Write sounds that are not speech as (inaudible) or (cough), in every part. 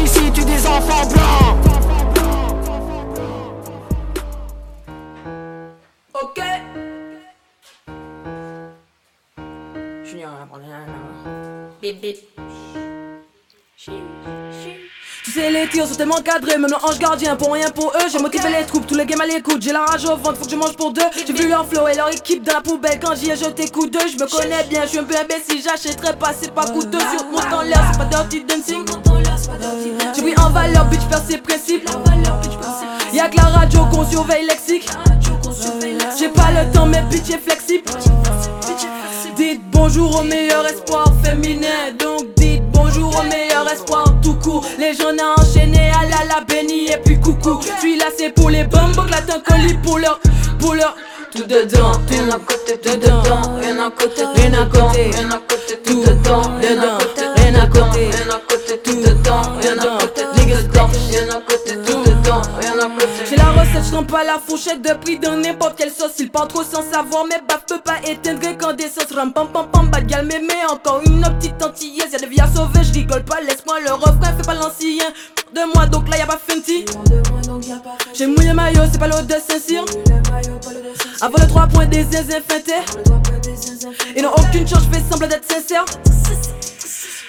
Ici tue des enfants blancs. Ok. Junior, bip bip. Les tirs sont tellement cadrés, même ange gardien pour rien pour eux. J'ai motivé les troupes, tous les gamins l'écoutent. J'ai la rage au ventre, faut que je mange pour deux. J'ai vu leur flow et leur équipe dans la poubelle. Quand j'y ai jeté coup d'eux, je me connais bien, je suis un peu imbécile. J'achèterai pas, c'est pas coûteux. Sur mon temps l'air, c'est pas dirty dancing. J'ai pris en valeur, bitch, perds ses principes. Y'a que la radio qu'on surveille lexique. J'ai pas le temps, mais bitch est flexible. Dites bonjour au meilleur espoir féminin. Donc bonjour au meilleur espoir tout court. Les jeunes à enchaîner, à la la béni et puis coucou. Puis là c'est pour les bombes, t'as un colis pour leur, pour leur. Tout dedans, tout à côté, tout dedans, rien à côté, rien à côté, rien à côté, tout dedans, dedans, rien à côté, rien à côté, tout dedans, rien à côté, rien à côté, tout dedans, rien recette, je pas la fourchette de prix dans n'importe quelle sauce. Il parle trop sans savoir, mais baf peut pas éteindre quand des sauces ram pam pam pam bad gal mémé encore une autre petite antillaise. Y'a des vies à sauver, je rigole pas, laisse-moi le refrain, fais pas l'ancien. De moi donc là y'a pas Fenty. J'ai mouillé maillot, c'est pas l'eau de Saint-Cyr. Avant le 3 points des zinzins. Ils n'ont aucune chance, je fais semblant d'être sincère.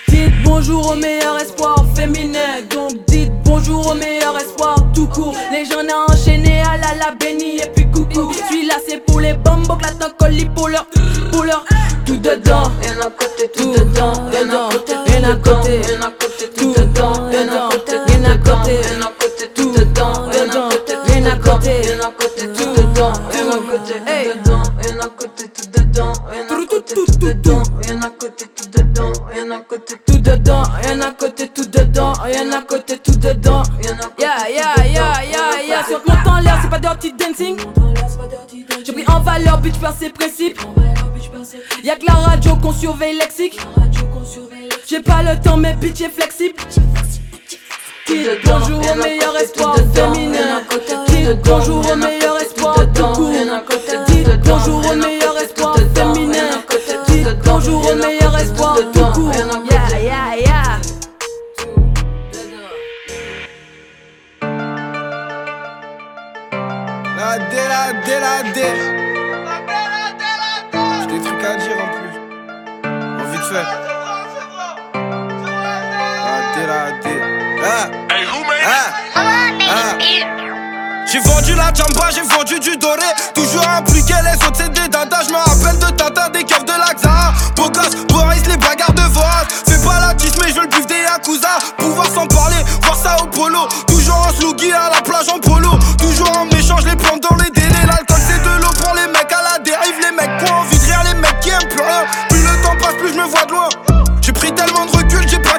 Dites bonjour au meilleur espoir féminin. Donc dites bonjour au meilleur espoir tout court. Les jeunes à enchaîner à la la béni et puis coucou. Celui-là c'est pour les bombes, là t'en colis pour leur, pour leur. Tout dedans, rien à côté, tout dedans, rien à côté, à côté, rien à côté, tout dedans, rien à côté, rien à côté, rien à côté, tout dedans, rien à côté, à côté, à côté, tout dedans, rien à côté, tout dedans, rien à côté, tout dedans, rien à côté, tout dedans, rien à côté, tout dedans, rien à côté, tout dedans, à côté, dedans, rien à côté, tout dedans, yeah yeah yeah yeah yeah. Sur mon temps l'air, c'est pas dirty dancing. J'ai pris en valeur, bitch, par ses principes. Y'a que la radio qu'on surveille lexique. J'ai pas le temps, mais bitch est flexible. Dites bonjour au meilleur espoir féminin. Dites bonjour au meilleur espoir tout court. La D, la D. J'ai des trucs à dire en plus. En vite fait. La D, la D. Ah. Ah. Ah. J'ai vendu la jamba, j'ai vendu du doré. Toujours impliqué, les autres c'est des dadas. Je me rappelle de Tata, des keufs de l'Axa. Beau gosse, Boris, les bagarres de Voraz. Fais pas la kiss, mais je veux le bif des Yakuza. Pouvoir s'en parler, voir ça au polo. Toujours en sluggy à la plage en polo. Toujours en méchant, je les plante dans les délais. L'alcool c'est de l'eau pour les mecs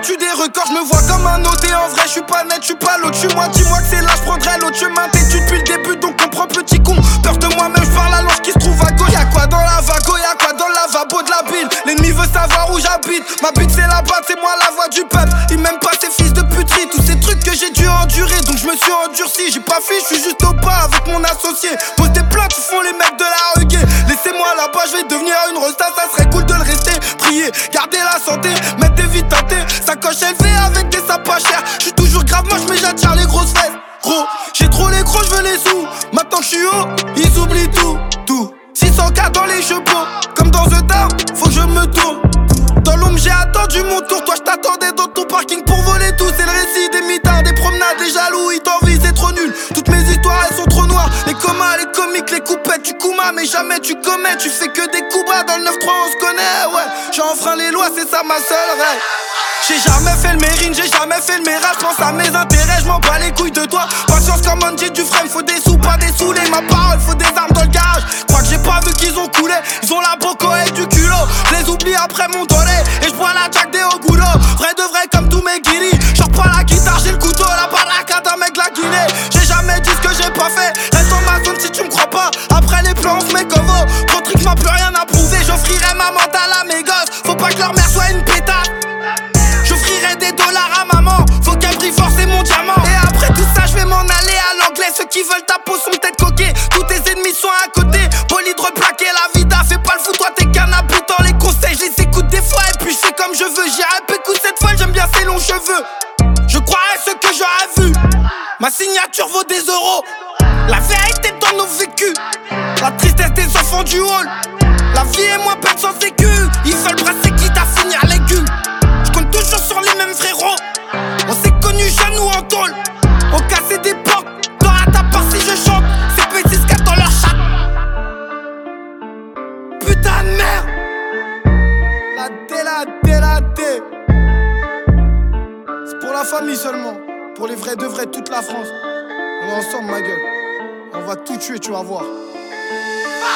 battu des records, je me vois comme un noté en vrai, je suis pas net, je suis pas l'autre, je moi, dis-moi que c'est là, je prendrai l'autre chemin, têtu depuis le début, donc comprends petit con, peur de moi-même, je parle langue qui se trouve à gauche, dans la vago, y'a quoi dans le lavabo de la ville, l'ennemi veut savoir où j'habite, ma bite c'est la batte, c'est moi la voix du peuple, il m'aime pas ces fils de puterie, tous ces trucs que j'ai dû endurer, donc je me suis endurci, j'ai pas fui, je suis juste au pas avec mon associé, pose des plaintes, ils font les mecs de la reggae, laissez-moi là-bas, je vais devenir une rosta, ça serait cool de le rester, prier, garder la santé, mettre des vies tentées, sacoche élevée avec des sapes pas chers, je suis toujours grave moche mais j'attire les grosses fesses, gros, j'ai trop les gros, je veux les sous, maintenant que je suis haut, ils oublient tout, 600k dans les chevaux, comme dans The Town, faut que je me tourne. Dans l'ombre j'ai attendu mon tour, toi je t'attendais dans ton parking pour voler tout C'est le récit des mitards, des promenades, des jaloux, les comiques, les coupettes, tu coumas, mais jamais tu commets. Tu fais que des coups bas dans le 9-3, on se connaît, ouais. J'ai enfreint les lois, c'est ça ma seule règle. J'ai jamais fait le mérine, j'ai jamais fait le mérage, pense à mes intérêts, je m'en bats les couilles de toi. Patience comme un jet du frame, faut des sous, pas des saoulés, ma parole, faut des armes dans le garage. Crois que j'ai pas vu qu'ils ont coulé, ils ont la boco et du culot. Je les oublie après mon donné, et je bois la jack des Oguro. Vrai de vrai comme tous mes guiris, Genre pas la guitare, j'ai le couteau, la baraka d'un mec la Guinée. J'ai jamais dit ce que j'ai pas fait, si tu me crois pas. Après les plans, on se met. Ton truc m'a plus rien à prouver. J'offrirai ma mentale à mes gosses. Faut pas que leur mère soit une péta. J'offrirai des dollars à maman. Faut qu'elle brille forcer mon diamant. Et après tout ça, je vais m'en aller à l'anglais. Ceux qui veulent ta peau sont peut-être coqués. Tous tes ennemis sont à côté. Bolide replaqué, la vida. Fais pas le fou, toi t'es qu'un habitant. Les conseils, je les écoute des fois. Et puis je fais comme je veux. J'ai un cette fois, j'aime bien ses longs cheveux. Je crois à ce que j'aurais vu. Ma signature vaut des euros. La fête du. La vie est moins belle sans sécu. Ils veulent brasser quitte à finir légumes. Je compte toujours sur les mêmes frérots. On s'est connus jeunes ou en tôle. On cassait des portes. Dans à ta si je chante. C'est petits scats dans leur chat. Putain de merde. La dé, la dé, la dé. C'est pour la famille seulement. Pour les vrais de vrais, toute la France. On est ensemble, ma gueule. On va tout tuer, tu vas voir. Where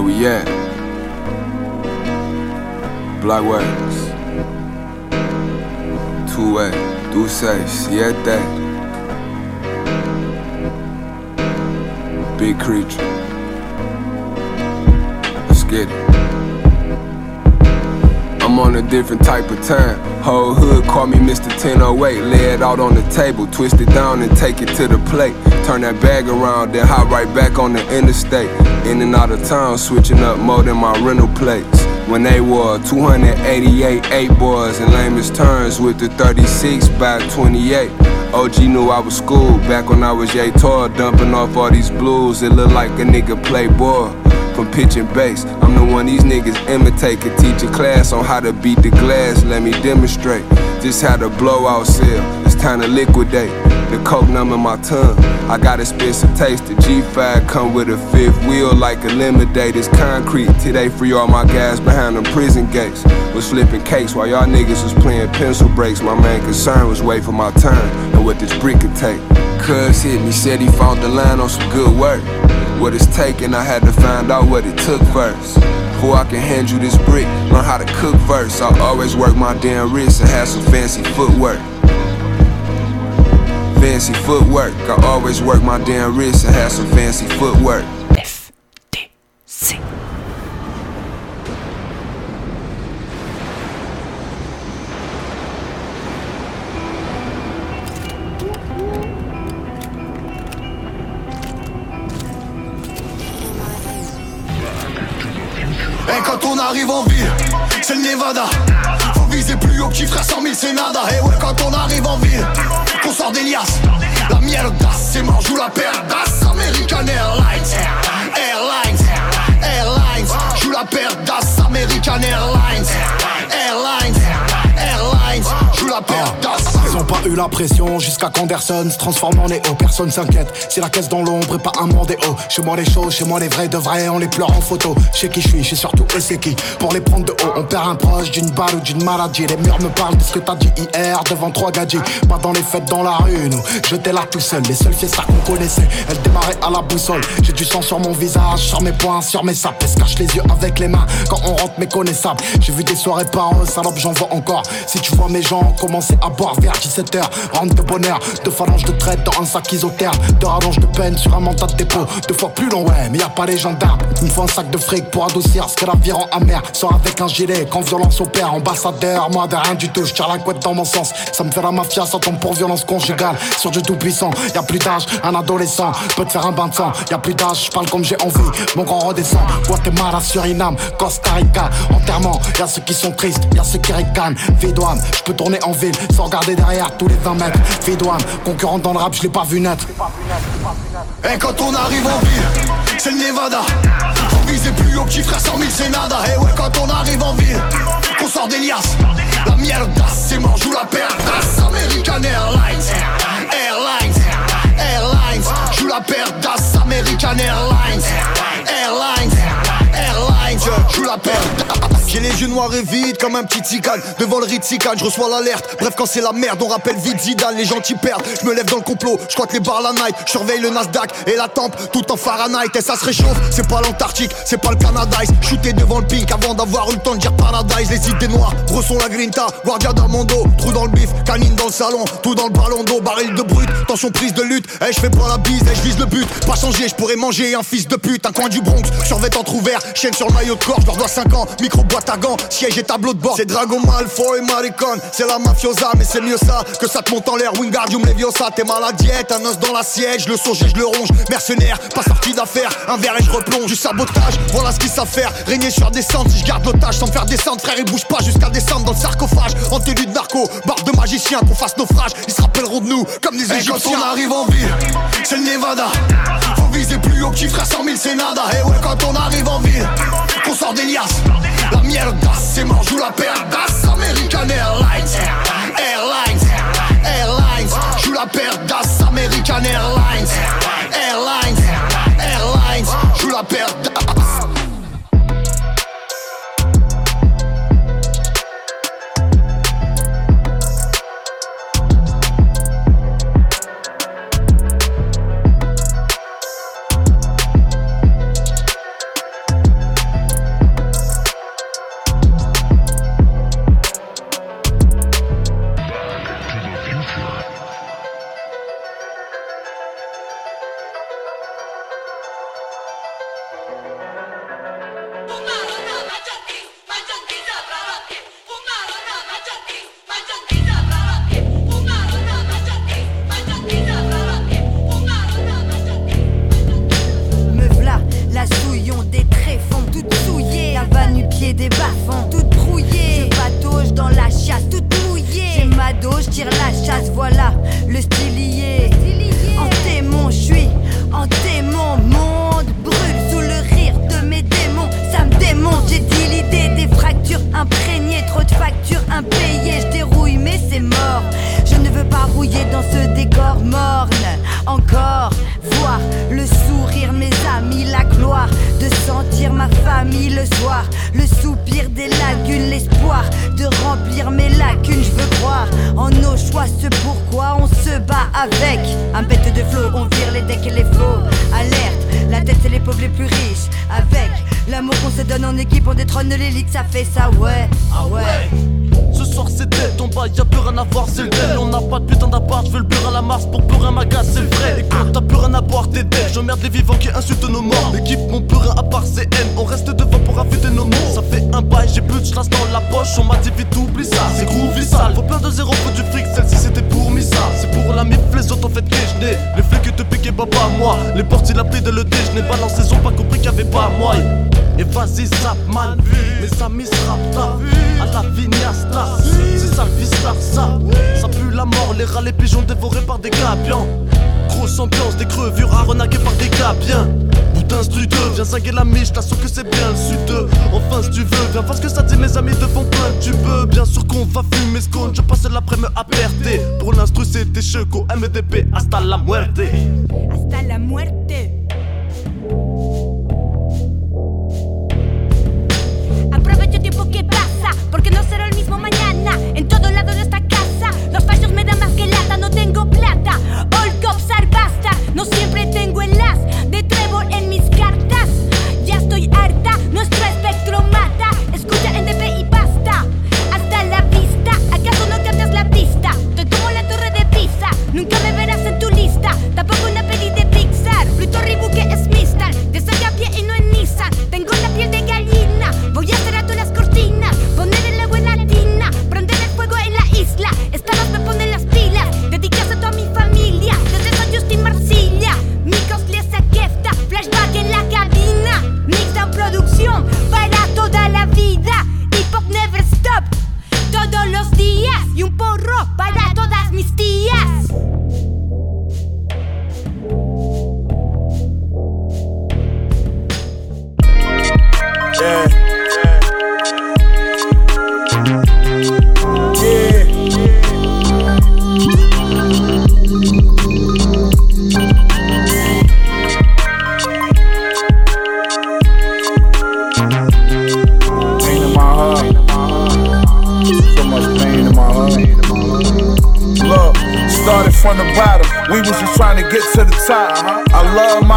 we at? Black Wax. Two way, do say, siete. Big creature. Let's get it. I'm on a different type of time. Whole hood call me Mr. 1008. Lay it out on the table, twist it down and take it to the plate. Turn that bag around, then hop right back on the interstate. In and out of town, switching up more than my rental plates. When they were 288 eight boys and lamest turns with the 36 by 28. OG knew I was school back when I was J Tour, dumping off all these blues. It looked like a nigga playboy from pitching bass. I'm the one these niggas imitate. Could teach a class on how to beat the glass. Let me demonstrate just how to blow out sell. It's time to liquidate. The coke numb in my tongue. I got expensive taste. The G5 come with a fifth wheel like a lemonade. It's concrete. Today free all my guys behind them prison gates. Was flipping cakes while y'all niggas was playing pencil breaks. My main concern was wait for my turn and what this brick could take. Cuz hit me, said he found the line on some good work. What it's taking, I had to find out what it took first. Before I can hand you this brick, learn how to cook first. I always work my damn wrist and have some fancy footwork. Fancy footwork. I always work my damn wrist and have some fancy footwork. Arrive en ville, c'est le Nevada. Faut viser plus haut, petit frère 100 000 c'est nada. Et ouais, quand on arrive en ville, qu'on sort des liasses. La miel d'as, c'est mort, joue la paire eu la pression jusqu'à qu'Anderson se transforme en Néo. Personne s'inquiète, c'est la caisse dans l'ombre et pas un haut Chez moi les choses, chez moi les vrais de vrais, on les pleure en photo. Chez qui je suis, sais surtout eux c'est qui? Pour les prendre de haut, on perd un proche d'une balle ou d'une maladie. Les murs me parlent de ce que t'as dit hier devant trois gadgets. Pas dans les fêtes dans la rue, nous. J'étais là tout seul, les seules fiestas qu'on connaissait. Elles démarraient à la boussole. J'ai du sang sur mon visage, sur mes poings, sur mes sapes. se cache les yeux avec les mains quand on rentre méconnaissable. J'ai vu des soirées par eux, salope, j'en vois encore. Si tu vois mes gens commencer à boire vers 17h, rentre de bonheur, deux phalanges de traite dans un sac isotherme, deux rallonges de peine sur un mandat de dépôt, deux fois plus long, ouais, mais y a pas les gendarmes. Une fois un sac de fric pour adoucir ce que la vie rend amer. Sors avec un gilet, quand violence opère, ambassadeur, moi de rien du tout, je tire la couette dans mon sens. Ça me fait la mafia, ça tombe pour violence conjugale. Sur du tout puissant, y a plus d'âge, un adolescent peut te faire un bain de sang. Y a plus d'âge, je parle comme j'ai envie, mon grand redescend. Guatemala, Suriname, Costa Rica, enterrement. Y a ceux qui sont tristes, y a ceux qui ricanent. Vidouane, je peux tourner en ville sans regarder derrière tous les 20 mètres. Vidouane, concurrent dans le rap, je l'ai pas vu naître. Et quand on arrive en ville, c'est le Nevada. Faut viser plus haut, petit frère 100 000 c'est nada. Et ouais, quand on arrive en ville, qu'on sort des liasses. La d'as, c'est mort, joue la d'as. American Airlines, Airlines, Airlines. Joue la d'as, American Airlines, Airlines, je la perds. J'ai les yeux noirs et vides comme un petit ticane. Devant le Ritican, je reçois l'alerte. Bref, quand c'est la merde, on rappelle vite Zidane. Les gentils perdent, je me lève dans le complot. Je crois les bars la night, je surveille le Nasdaq et la tempe tout en Fahrenheit. Et ça se réchauffe, c'est pas l'Antarctique, c'est pas le Paradise. Shooter devant le pic avant d'avoir eu le temps de dire Paradise. Les idées noires, brossons la grinta, guardia d'Armando. Trou dans le bif, canine dans le salon, tout dans le ballon d'eau, baril de brut. Tension prise de lutte, et je fais pas la bise, et je vise le but. Pas changer, je pourrais manger un fils de pute. Un coin du Bronx, survêt entrouvert, chaîne sur le maillot gorge, leur dois 5 ans, micro boîte à gants, siège et tableau de bord. C'est Dragon Malfoy, Maricon, c'est la mafiosa, mais c'est mieux ça que ça te monte en l'air. Wingardium Leviosa, t'es mal à un os dans la siège, le songe et je le ronge. Mercenaire, pas sorti d'affaire, un verre et je replonge. Du sabotage, voilà ce qu'ils savent faire. Régner sur des cendres, si je garde l'otage sans faire descendre, frère, ils bougent pas jusqu'à descendre dans le sarcophage. En tenue de narco, barre de magicien qu'on fasse naufrage, ils se rappelleront de nous comme des Égyptiens. Et quand on arrive en ville, c'est le Nevada. Faut viser plus haut que frère, 100 000 c'est nada. Et eh ouais, quand on arrive en ville. La mierda, c'est mort, joue la perdasse. American Airlines, Airlines, Airlines. Joue la perdasse, American Airlines. les bas-fonds, toute. Je dans la chasse, toute mouillée. J'ai ma dose, je tire la chasse, voilà le stylier. En démon, je suis en démon. Monde brûle sous le rire de mes démons. Ça me démonte, j'ai dit l'idée des fractures imprégnées. Trop de factures impayées, je dérouille, mais c'est mort veux parrouiller dans ce décor morne. Encore voir le sourire mes amis, la gloire de sentir ma famille le soir, le soupir des lagunes, l'espoir de remplir mes lacunes. Je veux croire en nos choix, ce pourquoi on se bat avec un bête de flot. On vire les decks et les flots, alerte la tête et les pauvres les plus riches avec L'amour qu'on se donne en équipe, on détrône l'élite, ça fait ça, ouais. Ah, ah ouais. Ce soir c'est dead, on y'a plus rien à voir, c'est le tel. On n'a pas de putain d'appart, je veux le beurre à la mars pour peur à ma gaz, c'est vrai. Et quand t'as plus rien à boire, t'es dead. J'emmerde les vivants qui insultent nos morts. L'équipe, mon plus rien à part, c'est haine. On reste devant pour affûter nos mots. Ça fait un bail, j'ai plus de chasse dans la poche. On m'a dit vite, oublie ça. C'est groovy sale, faut plein de zéro, faut du fric. Celle-ci c'était pour Missa. C'est pour la mif, les autres en fait déjeuner. Les flics te piquaient, papa, moi. Les portes, il a pris de le déjeuner. Balancé, ils ont pas compris qu'il y avait pas moi. Et vas-y, zappe mal vu. Mes amis se ta à la vignasta. C'est sa vie, ça, ça. Ça pue la mort, les rats, les pigeons dévorés par des gabions. Grosse ambiance, des crevures à renaquer par des gabiens. Boutin, si tu viens zinguer la miche, t'assure que c'est bien le sud Enfin, si tu veux, viens voir ce que ça dit, mes amis te font tu veux. Bien sûr qu'on va fumer ce qu'on, je passe l'après-midi à. Pour l'instru, c'est des checos, MDP, hasta la muerte. Hasta la muerte. side. Uh-huh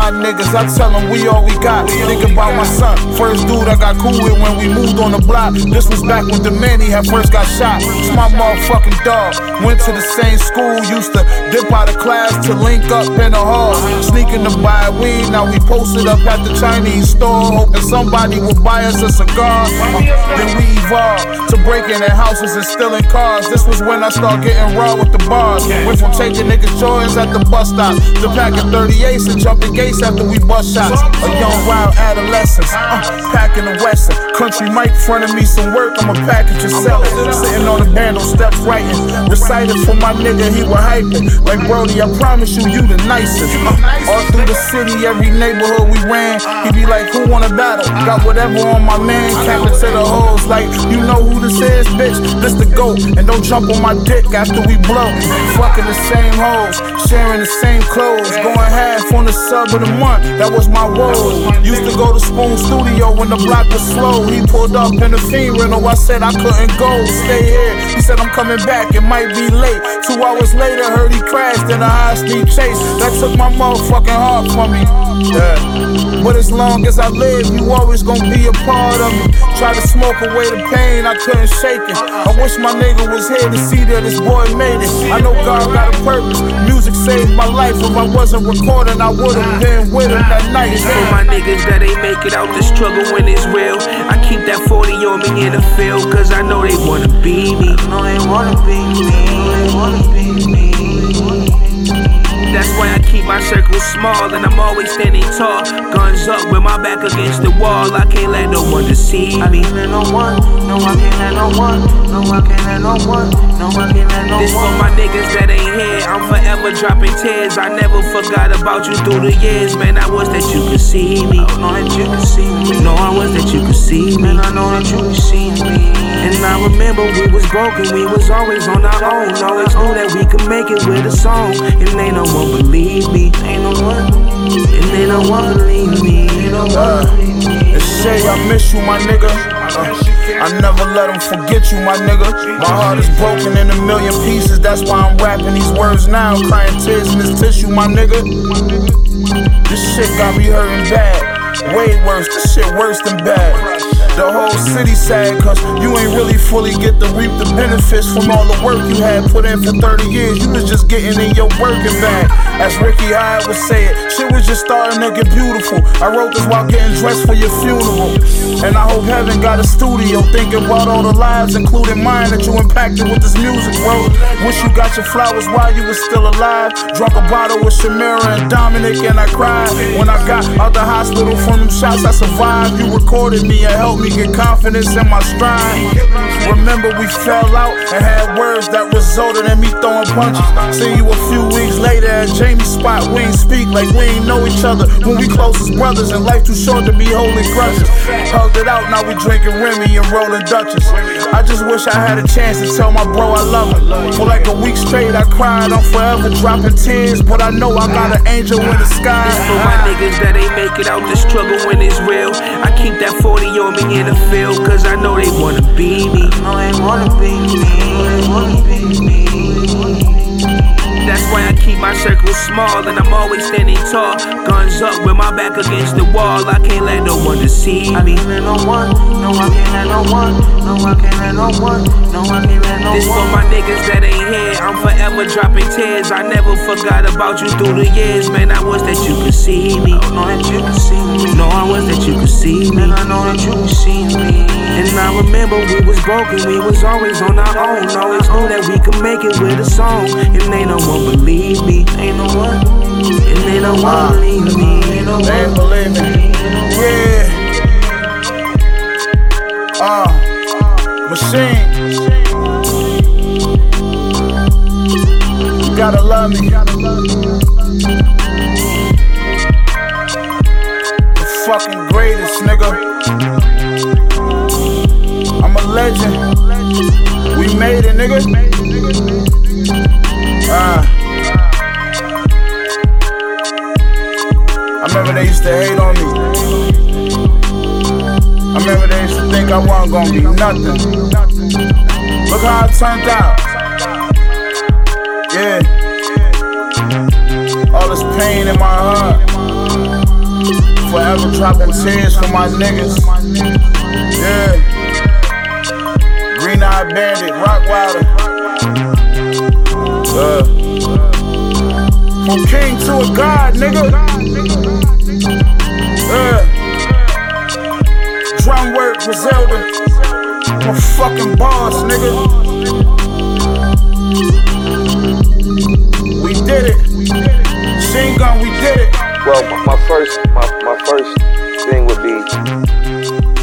my niggas, I tell them we all we got. Think about my son, first dude I got cool with when we moved on the block. This was back when the man he had first got shot. It's my motherfucking dog. Went to the same school, used to dip out of class to link up in the hall. Sneaking to buy weed, now we posted up at the Chinese store, hoping somebody would buy us a cigar. Then we evolved to breaking in houses and stealing cars. This was when I started getting raw with the bars. Went from taking niggas' joints at the bus stop to packing 38s and jumping gates after we bust shots. A young wild adolescent, uh, packing the western. Country mic front of me some work, I'ma package and sell it. Sitting on the bando steps writing. Recited for my nigga, he was hyping. Like Brody, I promise you, you the nicest. Uh, all through the city, every neighborhood we ran. He be like, who wanna battle? Got whatever on my man, capping to the hoes. Like, you know who this is, bitch? This the GOAT. And don't jump on my dick after we blow. Fucking the same hoes, sharing the same clothes. Going half on the sub the month, that was my role. Used to go to Spoon Studio when the block was slow. He pulled up in the fiend rental, I said I couldn't go. Stay here, he said I'm coming back, it might be late. Two hours later, heard he crashed in a high speed chase. That took my motherfucking heart from me. Yeah. But as long as I live, you always gonna be a part of me. Try to smoke away the pain, I couldn't shake it. I wish my nigga was here to see that this boy made it. I know God got a purpose. Music saved my life. If I wasn't recording, I would've been with him that night. It's for my niggas that ain't make it out the struggle when it's real. I keep that 40 on me in the field, cause I know they wanna be me. I know they wanna be me. They wanna be me. That's why I keep my circle small and I'm always standing tall. Guns up with my back against the wall. I can't let no one deceive me. I can't let no one, no I can't let no one, no I can't let no one, no I can't let no one. This for my niggas that ain't here. I'm forever dropping tears. I never forgot about you through the years, man. I was that you could see me. I know that you could see me. No, I was that you could see me. Man, I know that you could see me. And I remember we was broken, we was always on our own. Always knew that we could make it with a song. And they no one believe me. Ain't no one. And they no one believe me. Ain't no one believe me. And say I miss you, my nigga. Uh, I never let them forget you, my nigga. My heart is broken in a million pieces. That's why I'm rapping these words now. Crying tears in this tissue, my nigga. This shit got me hurting bad. Way worse, this shit worse than bad. The whole city sad, cause you ain't really fully get to reap the benefits from all the work you had put in for 30 years. You was just getting in your working bag. As Ricky Hyde would say it, shit was just starting to get beautiful. I wrote this while getting dressed for your funeral. And I hope heaven got a studio thinking about all the lives, including mine, that you impacted with this music, bro. Wish you got your flowers while you was still alive. Drunk a bottle with Shamira and Dominic, and I cried. When I got out the hospital from them shots, I survived. You recorded me and helped me get confidence in my stride. Remember, we fell out and had words that resulted in me throwing punches. See you a few weeks later at Jamie's spot. We ain't speak like we ain't know each other when we close as brothers and life too short to be holding grudges. Hugged it out, now we drinking Remy and rolling Dutchess. I just wish I had a chance to tell my bro I love him. For like a week straight, I cried. I'm forever dropping tears, but I know I got an angel in the sky. This for my niggas that ain't make it out the struggle when it's real. I keep that 40 on me in the field, cause I know they wanna be me. Oh, I know be me. They wanna be me. Why I keep my circle small and I'm always standing tall. Guns up with my back against the wall. I can't let no one deceive me. I can't let no one, no, I can't let no one, no, I can't let no one, no, I can't let no this one. This for my niggas that ain't here. I'm forever dropping tears. I never forgot about you through the years, man. I was that you could see me. I know that you could see me. No, I was that you could see me. Man, I know that you could see me. And I remember we was broken, we was always on our own. Always knew that we could make it with a song. And they no won't believe me. Ain't no one, and they don't wanna believe me. Ain't no They ain't believe me. Yeah. Uh, machine. You gotta love me. The fucking greatest, nigga. I'm a legend. We made it, nigga. Ah. I remember they used to hate on me. I remember they used to think I wasn't gonna be nothing. Look how it turned out. Yeah. All this pain in my heart. Forever dropping tears for my niggas. Yeah. Green eyed Bandit, Rockwilder. Uh. From king to a god, nigga. Griselda. Fucking boss, nigga. We did it. Machine gun, we did it. Well, my, my first, my, my first thing would be,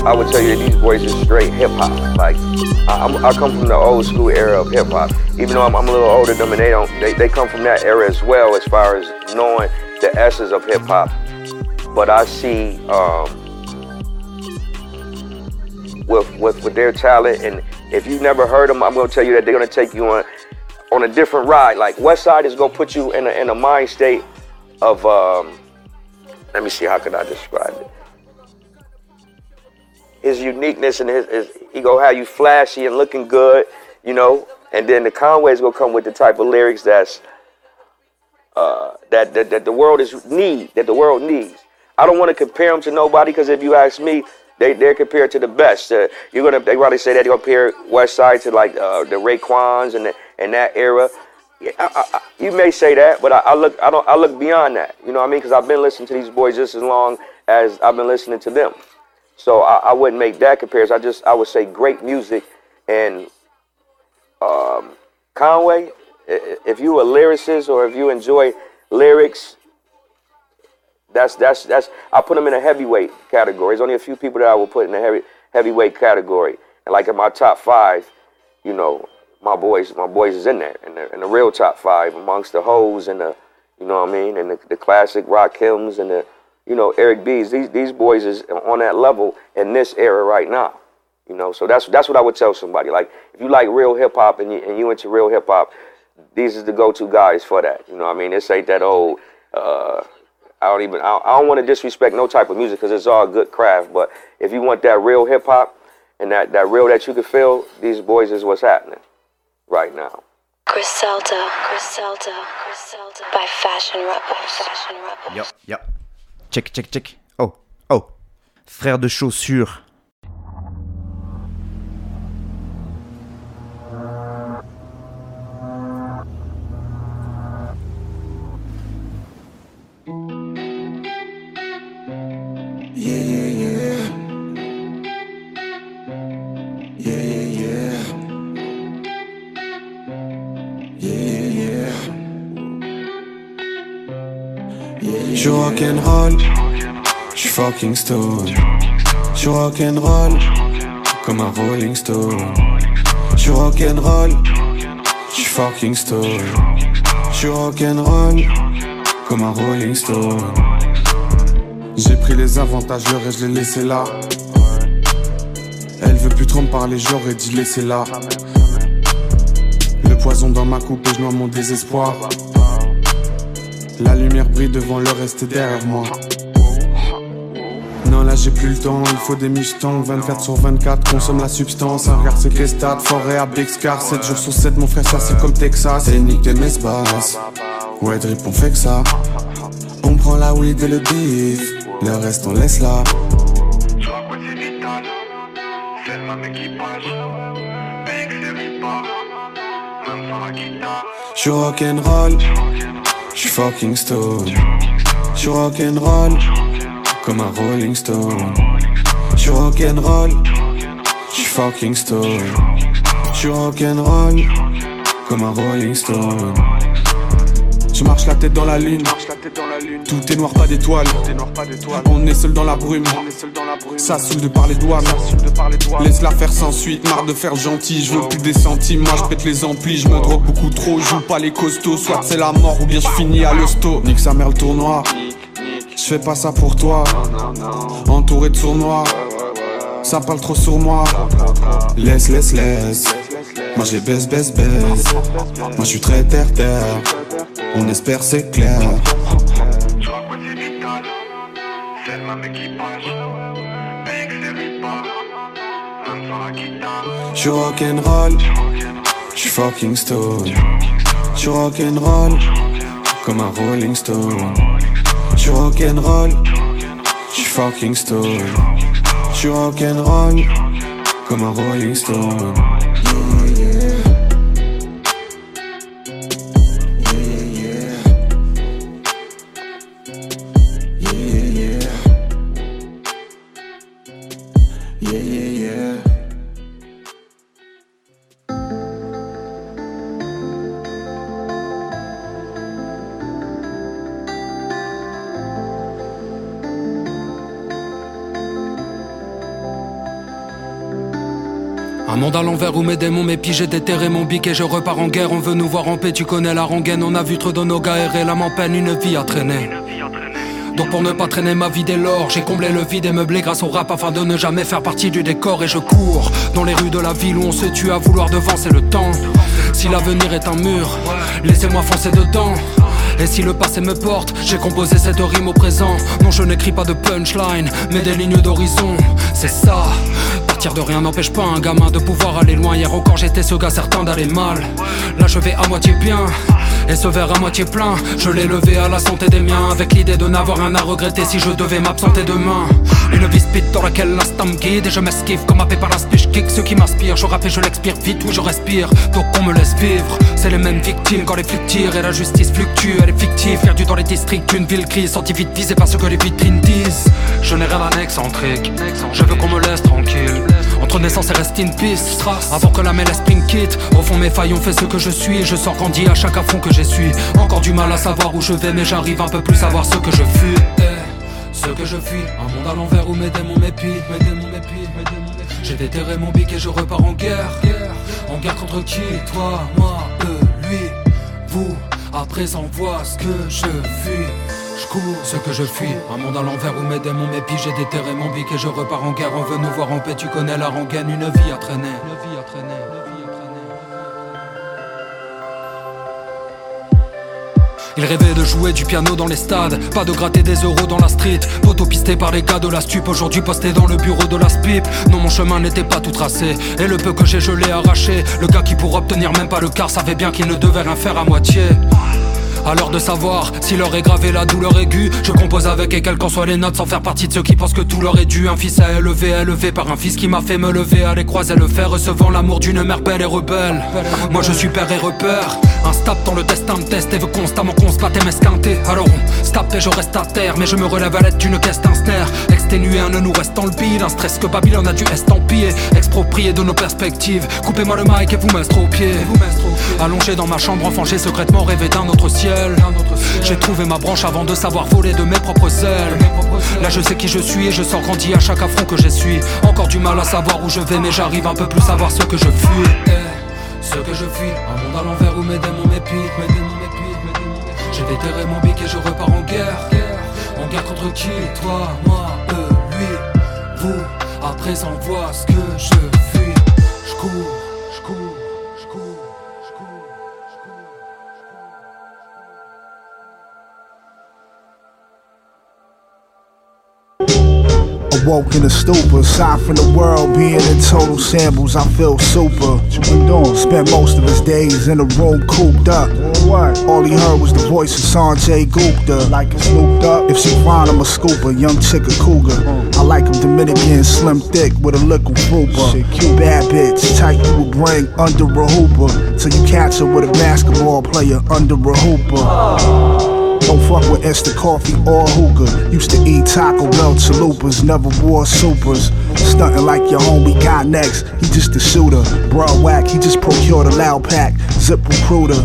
I would tell you that these boys are straight hip hop. Like, I, I come from the old school era of hip hop. Even though I'm, I'm, a little older than them, and they don't, they, they come from that era as well, as far as knowing the essence of hip hop. But I see. Um, with, with, with their talent. And if you've never heard them, I'm going to tell you that they're going to take you on on a different ride. Like Westside is going to put you in a, in a mind state of, um, let me see, how can I describe it? His uniqueness and his, his he going to have you flashy and looking good, you know. And then the Conway's going to come with the type of lyrics that's, uh, that, that, that the world is need, that the world needs. I don't want to compare them to nobody because if you ask me, they they're compared to the best. Uh, you're gonna they probably say that you compare West Side to like uh, the Raekwons and the, and that era. Yeah, I, I, you may say that, but I, I, look I don't I look beyond that. You know what I mean? Because I've been listening to these boys just as long as I've been listening to them. So I, I wouldn't make that comparison. I just I would say great music and um, Conway. If you a lyricist or if you enjoy lyrics, that's that's that's I put them in a heavyweight category. There's only a few people that I will put in a heavy heavyweight category. And like in my top five, you know, my boys my boys is in there. In the, in the real top five amongst the hoes and the you know what I mean, and the, the classic Rakims and the you know, Eric B's, these these boys is on that level in this era right now. You know, so that's that's what I would tell somebody. Like if you like real hip hop and you and you into real hip hop, these is the go to guys for that. You know what I mean? This ain't that old uh, I don't even, I, I don't want to disrespect no type of music because it's all good craft. But if you want that real hip hop and that, that real that you can feel, these boys is what's happening right now. Griselda, Griselda, Griselda by Fashion Rebel, Fashion Rebel. Yep, yep. Check, check, check. Oh, oh. Frère de chaussures. Rock'n'roll, j'suis fucking stone. J'suis rock'n'roll, comme un Rolling Stone. J'suis rock'n'roll, j'suis fucking stone. J'suis rock'n'roll, comme un Rolling Stone. J'ai pris les avantages, et je l'ai laissé là. Elle veut plus trop me parler, j'aurais dit laisser là. Le poison dans ma coupe et je noie mon désespoir. La lumière brille devant le reste derrière moi. Non, là j'ai plus le temps, il faut des michetons. 24 sur 24, consomme la substance. Un regard c'est que stades, forêt à Bexcar. 7 jours sur 7, mon frère, ça c'est comme Texas. Et nique tes mes Ouais, drip, on fait que ça. On prend la weed et le beef, le reste on laisse là. J'suis rock'n'roll J'suis fucking stone. J'suis rock'n'roll comme un Rolling Stone. J'suis rock'n'roll. J'suis fucking stone. J'suis rock'n'roll comme un Rolling Stone. Je marche la tête dans la lune. Tout est noir, pas d'étoiles. On est seul dans la brume. Ça saoule de parler doigts. Laisse-la faire sans suite. Marre de faire gentil. Je veux plus des centimes. Moi, je pète les amplis. Je me drogue beaucoup trop. Joue pas les costauds. Soit c'est la mort ou bien je finis à l'hosto. Nique sa mère le tournoi. Je fais pas ça pour toi. Entouré de sournois. Ça parle trop sur moi. Laisse, laisse, laisse. Moi j'ai baisse, baisse, baisse. Moi je suis très terre, terre. On espère c'est clair. Je suis rock'n'roll, J'suis fucking stone. J'suis rock'n'roll comme un Rolling Stone. J'suis rock'n'roll, j'suis fucking stone. J'suis rock'n'roll comme un Rolling Stone. Monde à l'envers où mes démons m'épient, j'ai déterré mon bic et je repars en guerre. On veut nous voir en paix, tu connais la rengaine. On a vu trop de nos gars errer, l'âme en peine, une vie à traîner. Donc pour ne pas traîner ma vie dès lors, j'ai comblé le vide et meublé grâce au rap afin de ne jamais faire partie du décor. Et je cours dans les rues de la ville où on se tue à vouloir devancer le temps. Si l'avenir est un mur, laissez-moi foncer dedans. Et si le passé me porte, j'ai composé cette rime au présent. Non, je n'écris pas de punchline, mais des lignes d'horizon. C'est ça. Partir de rien n'empêche pas un gamin de pouvoir aller loin. Hier encore, j'étais ce gars certain d'aller mal. Là, je vais à moitié bien. Et ce verre à moitié plein, je l'ai levé à la santé des miens Avec l'idée de n'avoir rien à regretter si je devais m'absenter demain Une vie speed dans laquelle l'instant me guide Et je m'esquive comme happé par la kick Ce qui m'inspire, je rappe et je l'expire vite où je respire Donc on me laisse vivre. C'est les mêmes victimes quand les flics tirent Et la justice fluctue, elle est fictive Perdu dans les districts. D'une ville crise Senti vite visé par ce que les vitrines disent. Je n'ai rien d'un Je veux qu'on me laisse tranquille. Entre naissance et rest in peace Avant que la mêle spring kit Au fond mes failles ont fait ce que je suis. Je sors grandi à chaque affront que j'essuie. Encore du mal à savoir où je vais Mais j'arrive un peu plus à voir ce que je fuis. Eh, Ce que je fuis Un monde à l'envers où mes démons m'épient. Mes démons m'épient, J'ai déterré mon bic et je repars en guerre En guerre contre qui Toi, moi, eux, lui, vous À présent vois ce que je fuis ce que je fuis. Un monde à l'envers où mes démons m'épient, j'ai déterré mon bic et je repars en guerre. On veut nous voir en paix, tu connais la rengaine. Une vie à traîner. Il rêvait de jouer du piano dans les stades, pas de gratter des euros dans la street. Poteau pisté par les gars de la stup, aujourd'hui posté dans le bureau de la SPIP. Non, mon chemin n'était pas tout tracé, et le peu que j'ai, je l'ai arraché. Le gars qui pour obtenir même pas le quart savait bien qu'il ne devait rien faire à moitié. Alors de savoir si leur est gravé la douleur aiguë Je compose avec et quelles qu'en soient les notes Sans faire partie de ceux qui pensent que tout leur est dû Un fils à élever, élevé par un fils qui m'a fait me lever Aller croiser le fer, recevant l'amour d'une mère belle et rebelle Moi je suis père et repère Un stap dans le destin me teste et veut constamment qu'on se batte m'esquinter. Alors on stop et je reste à terre Mais je me relève à l'aide d'une caisse d'inster Exténué un ne nous reste dans le bide Un stress que Babylone a dû estampiller. Exproprié de nos perspectives. Coupez-moi le mic et vous m'estropiez Allongé dans ma chambre enfant j'ai secrètement rêvé d'un autre ciel. J'ai trouvé ma branche avant de savoir voler de mes propres ailes. Là je sais qui je suis et je sors grandi à chaque affront que j'essuie. Encore du mal à savoir où je vais, mais j'arrive un peu plus à voir ce que je fuis. Ce que je fuis, un monde à l'envers où mes démons m'épient. J'ai déterré mon bic et je repars en guerre. En guerre contre qui Toi, moi, eux, lui, vous. À présent, vois ce que je fuis. Je cours. Woke in a stupor, aside from the world being in total shambles, I feel super. Spent most of his days in a room cooped up. All he heard was the voice of Sanjay Gupta. Like it's looped up. If she fine, I'm a scooper, young chick a cougar. I like him Dominican, slim thick with a liquid trooper. Bad bitch, tight you would bring under a hooper. Till you catch her with a basketball player under a hooper. Don't fuck with Esther Coffee or hookah. Used to eat Taco Bell chalupas, never wore supers. Stunting like your homie got next. He just a shooter. Broad whack, he just procured a loud pack. Zip recruiter.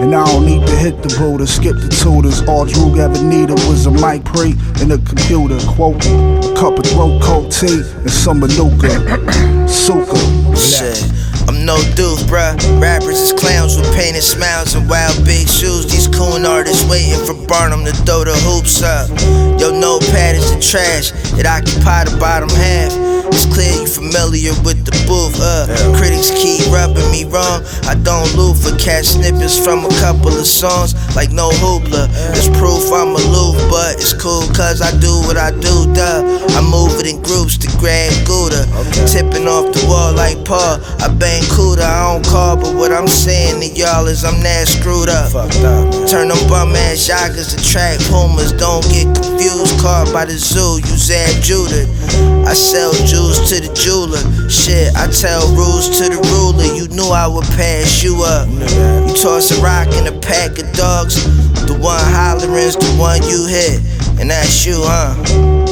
And I don't need to hit the Buddha, skip the tutors. All Drew ever needed was a mic pre and a computer. Quote, a cup of throat coat tea and some manuka. (coughs) Suka. Shit. I'm no dude, bruh. Rappers is clowns with painted smiles and wild big shoes. These coon artists waiting for Barnum to throw the hoops up. Yo, notepad is the trash that occupy the bottom half. It's clear you familiar with the booth. Uh, critics keep rubbing me wrong. I don't loot for catch snippets from a couple of songs, like no hoopla. It's proof I'm aloof, but it's cool cause I do what I do, duh. I move it in groups to grab Gouda. Tipping off the wall like Paul. I bang Cuda, I don't call, but what I'm saying to y'all is I'm that screwed up. Turn them bum ass joggers to track pumas. Don't get confused, caught by the zoo. You Zab Judah. I sell jewels to the jeweler. Shit, I tell rules to the ruler. You knew I would pass you up. You toss a rock in a pack of dogs. The one hollering's the one you hit. And that's you, huh?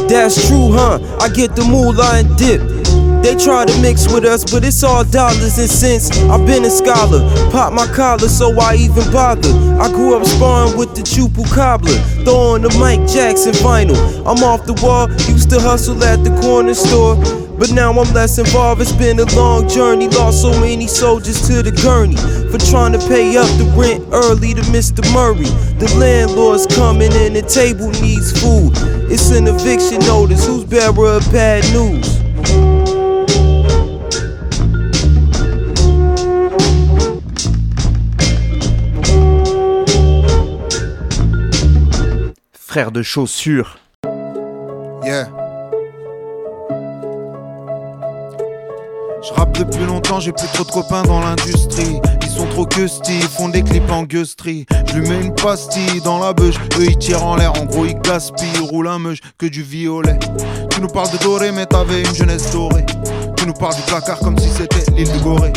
That's true, huh? I get the moolah and dip. They try to mix with us, but it's all dollars and cents. I've been a scholar, pop my collar, so I even bother. I grew up sparring with the Chupu cobbler, throwing the Mike Jackson vinyl. I'm off the wall, used to hustle at the corner store. But now I'm less involved, it's been a long journey. Lost so many soldiers to the gurney for trying to pay up the rent early to Mr. Murray. The landlord's coming and the table needs food. It's an eviction notice, who's bearer of bad news? De chaussures. Yeah. Je rappe depuis longtemps, j'ai plus trop de copains dans l'industrie. Ils sont trop custy, ils font des clips en gusterie. Je lui mets une pastille dans la beuge, eux ils tirent en l'air. En gros, ils gaspillent, ils roulent un meuge que du violet. Tu nous parles de doré, mais t'avais une jeunesse dorée. Tu nous parles du placard comme si c'était l'île de Gorée.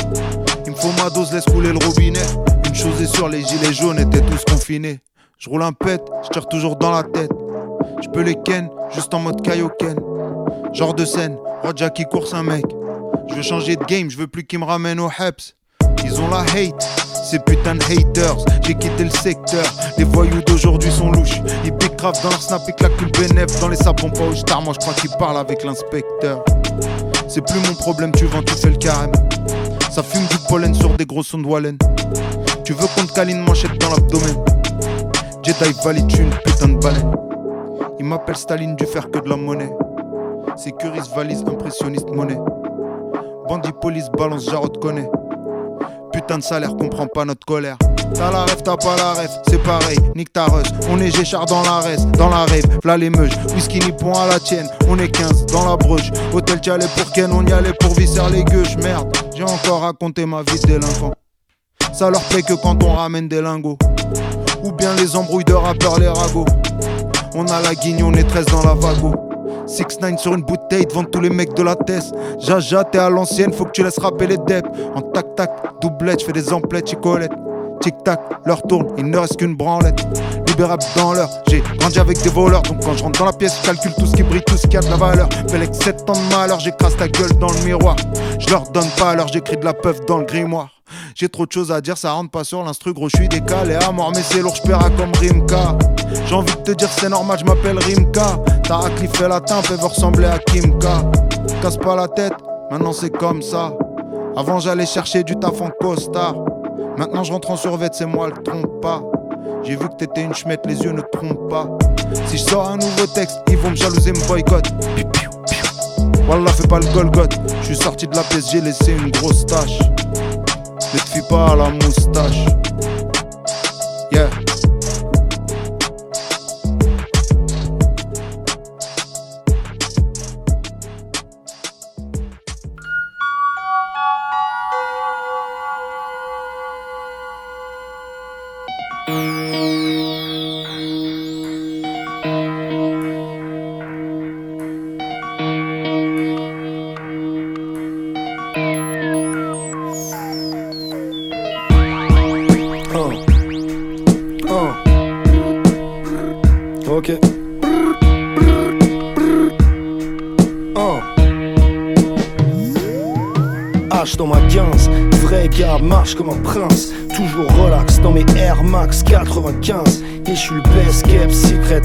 Il me faut ma dose, laisse couler le robinet. Une chose est sûre, les gilets jaunes étaient tous confinés. Je roule un pet, je tire toujours dans la tête. Je peux les ken, juste en mode Kaioken. Genre de scène, Roja qui course un mec. Je veux changer de game, je veux plus qu'ils me ramènent au Heps. Ils ont la hate, ces putains de haters. J'ai quitté le secteur, les voyous d'aujourd'hui sont louches. Ils piquent dans leur snap, ils claquent le bénéf dans les sapons pas au star. Moi je crois qu'ils parlent avec l'inspecteur. C'est plus mon problème, tu vends, tu fais le carême. Ça fume du pollen sur des gros sons de Wallen. Tu veux qu'on te câline manchette dans l'abdomen. Jedi valide une putain de baleine. Il m'appelle Staline du faire que de la monnaie. Sécurise valise impressionniste monnaie. Bandit police balance Jarod connaît. Putain de salaire comprend pas notre colère. T'as la rêve, t'as pas la rêve, c'est pareil, nique ta rush. On est Géchard dans la reste, dans la rêve, v'là les meuges. Whisky ni point à la tienne, on est 15 dans la bruche. Hôtel t'y allais pour Ken, on y allait pour visser les gueuches. Merde, j'ai encore raconté ma vie de délinquant. Ça leur plaît que quand on ramène des lingots. Ou bien les embrouilles de rappeurs, les ragots. On a la guigne, on est 13 dans la vago. 6-9 sur une bouteille devant tous les mecs de la tête. Jaja, t'es à l'ancienne, faut que tu laisses rapper les deps. En tac-tac, doublette, j'fais des emplettes, chicolette. Tic-tac, leur tourne, il ne reste qu'une branlette. Libérable dans l'heure, j'ai grandi avec des voleurs. Donc quand je rentre dans la pièce, je calcule tout ce qui brille, tout ce qui a de la valeur. Avec 7 ans de malheur, j'écrase ta gueule dans le miroir. Je leur donne pas l'heure, j'écris de la peuf dans le grimoire. J'ai trop de choses à dire, ça rentre pas sur l'instru, gros, je suis décalé à mort, mais c'est lourd, j'paiera comme Rimka. J'ai envie de te dire, c'est normal, je m'appelle Rimka. T'as fait la elle veut ressembler à Kimka. Casse pas la tête, maintenant c'est comme ça. Avant j'allais chercher du taf en costard. Maintenant je rentre en survêt, c'est moi le trompe pas. J'ai vu que t'étais une chmette, les yeux ne trompent pas. Si je sors un nouveau texte, ils vont me jalouser, me boycott. Wallah, fais pas le Golgot. Je suis sorti de la pièce, j'ai laissé une grosse tache. Ne te fie pas à la moustache. Yeah. Ok. Oh. H dans ma 15, vrai gars, marche comme un prince. Toujours relax dans mes Air Max 95. Et je suis le best kept secret.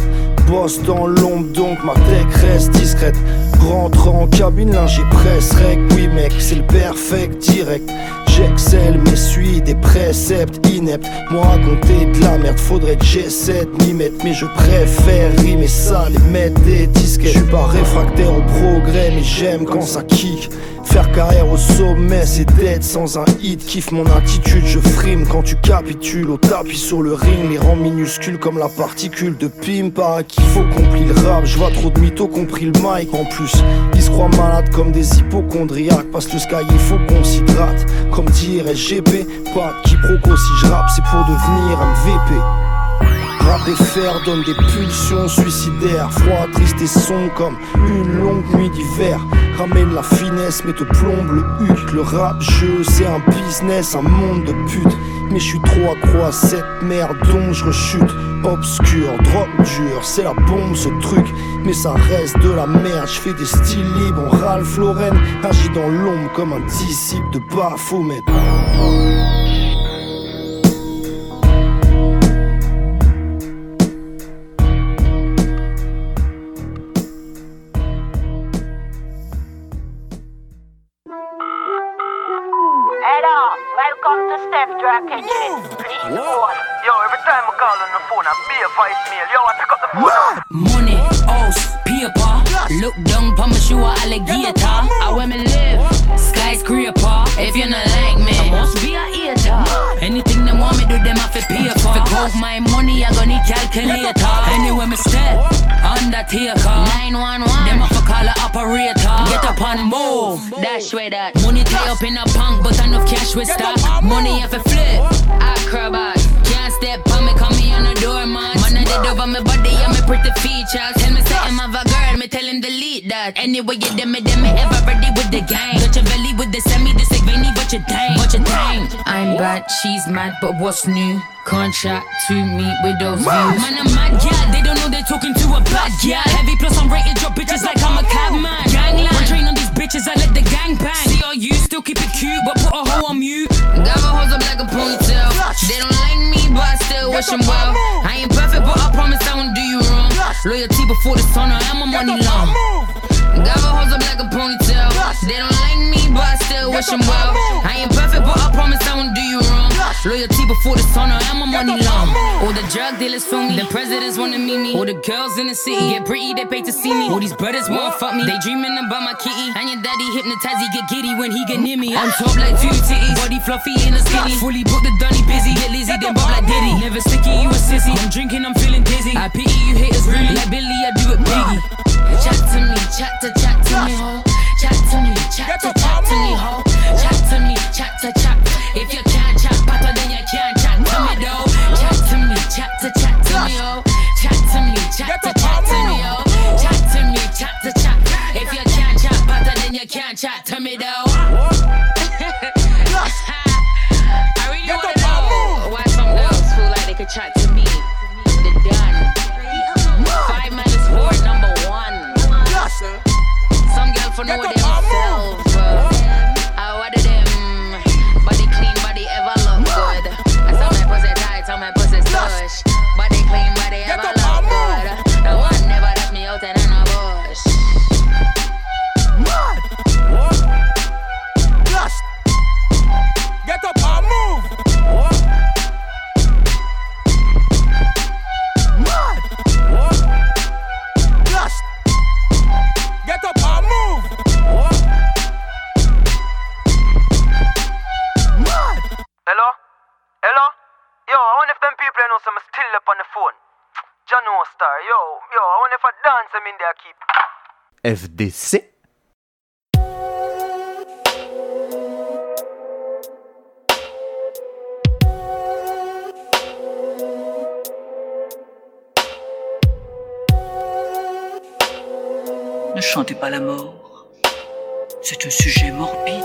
Boss dans l'ombre, donc ma tech reste discrète. Rentre en cabine, là j'ai presse rec. Oui, mec, c'est le perfect direct. J'excelle, mais suis des préceptes ineptes. Moi, raconter de la merde, faudrait que j'essaie m'y mettre. Mais je préfère rimer ça, les mettre des disques. Je suis pas réfractaire au progrès, mais j'aime quand ça kick. Faire carrière au sommet, c'est d'être sans un hit. Kiffe mon attitude, je frime quand tu capitules au tapis sur le ring. Les rangs minuscules comme la particule de Pim. Par qu'il faut qu'on plie le rap? Je vois trop de mythos, compris le mic en plus. Ils se croient malades comme des hypochondriaques. Passe le sky, il faut qu'on s'hydrate. Comme dirait GP, pas quiproquo si je rappe, c'est pour devenir MVP. Rap et fer donne des pulsions suicidaires. Froid, triste et sombre comme une longue nuit d'hiver. Ramène la finesse mais te plombe le huc. Le rap jeu c'est un business, un monde de pute. Mais je suis trop accro à cette merde dont je rechute. Obscur, drop dur, c'est la bombe ce truc. Mais ça reste de la merde, je fais des styles libres. Ralph Lauren agit dans l'ombre comme un disciple de Baphomet call on the phone, I be a voicemail. Yo, I pick up the phone. Money, house, paper. Look down, promise you a alligator. I where me live, skyscraper. If you not like me, I must be a hater. Anything they want me do, them have to pay for. For count my money, I gonna need calculator. (laughs) Anywhere me step, undertaker. 911, them have to call a operator. Get up and move, dash way that. Money tie up in a bank, but enough cash with stock. Money have to flip, acrobat. Step on me, call me on the doormat. Man, I did over my body and my pretty features. Tell me something of a girl, me tell him delete that. Anyway, you dem me, dem me ever ready with the gang. Got your belly with the semi, this like veiny, but you dang, but you dang. I'm bad, she's mad, but what's new? Contract to meet with those views. Man, I'm mad, yeah. They don't know they're talking to a bad yeah. Heavy plus I'm rated, drop bitches like I'm a cabman. Bitches, I let the gang bang. See all you still keep it cute, but put a hoe on mute. Got my hoes up like a ponytail. They don't like me, but I still wish them well. I ain't perfect, but I promise I won't do you wrong. Loyalty before the sun, I am a money long. Got my hoes up like a ponytail. They don't like me, but I still wish them well. I ain't perfect, but I promise I won't do you wrong. Loyalty before the sun, I am a money long. All the drug dealers feel me, the presidents wanna meet me. All the girls in the city get pretty, they pay to see me. All these brothers wanna fuck me, they dreaming about my kitty. And your daddy hypnotize, he get giddy when he get near me. I'm top like two titties, body fluffy in the skinny. Fully booked the dunny busy, get lazy, then bob like Diddy. Never sticky, you a sissy. I'm drinking, I'm feeling dizzy. I pity you haters really. Like Billy, I do it biggie. Chat to me, chat to chat to me, ho. Chat to me, chat to chat to me, ho. Chat to me, chat to chat. If you can't FDC. Ne chantez pas la mort. C'est un sujet morbide.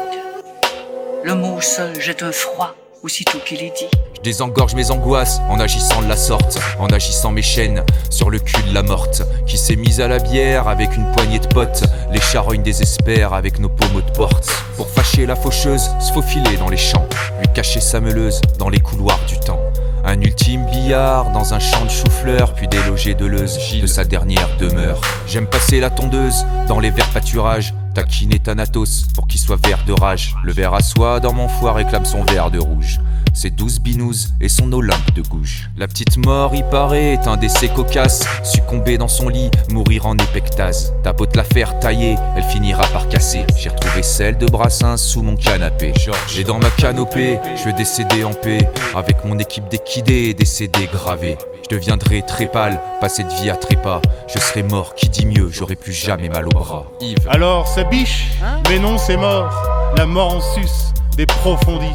Le mot seul jette un froid aussitôt qu'il est dit. Je désengorge mes angoisses en agissant de la sorte, en agissant mes chaînes sur le cul de la morte, qui s'est mise à la bière avec une poignée de potes, les charognes désespèrent avec nos pommeaux de porte. Pour fâcher la faucheuse, se faufiler dans les champs, lui cacher sa meuleuse dans les couloirs du temps. Un ultime billard dans un champ de chou-fleur, puis déloger Deleuze de sa dernière demeure. J'aime passer la tondeuse dans les verts pâturages, taquiner Thanatos pour qu'il soit vert de rage. Le verre à soie dans mon foie réclame son verre de rouge. Ses douze binous et son Olympe de gouge. La petite mort, y paraît, est un décès cocasse. Succomber dans son lit, mourir en épectase. T'as beau te la faire tailler, elle finira par casser. J'ai retrouvé celle de Brassens sous mon canapé. J'ai dans ma canopée, je veux décéder en paix. Avec mon équipe d'équidés et décédés gravés. Je deviendrai très pâle, passer de vie à trépas. Je serai mort, qui dit mieux, j'aurai plus jamais mal au bras. Yves. Alors ça biche, mais non c'est mort. La mort en sus, des profondis.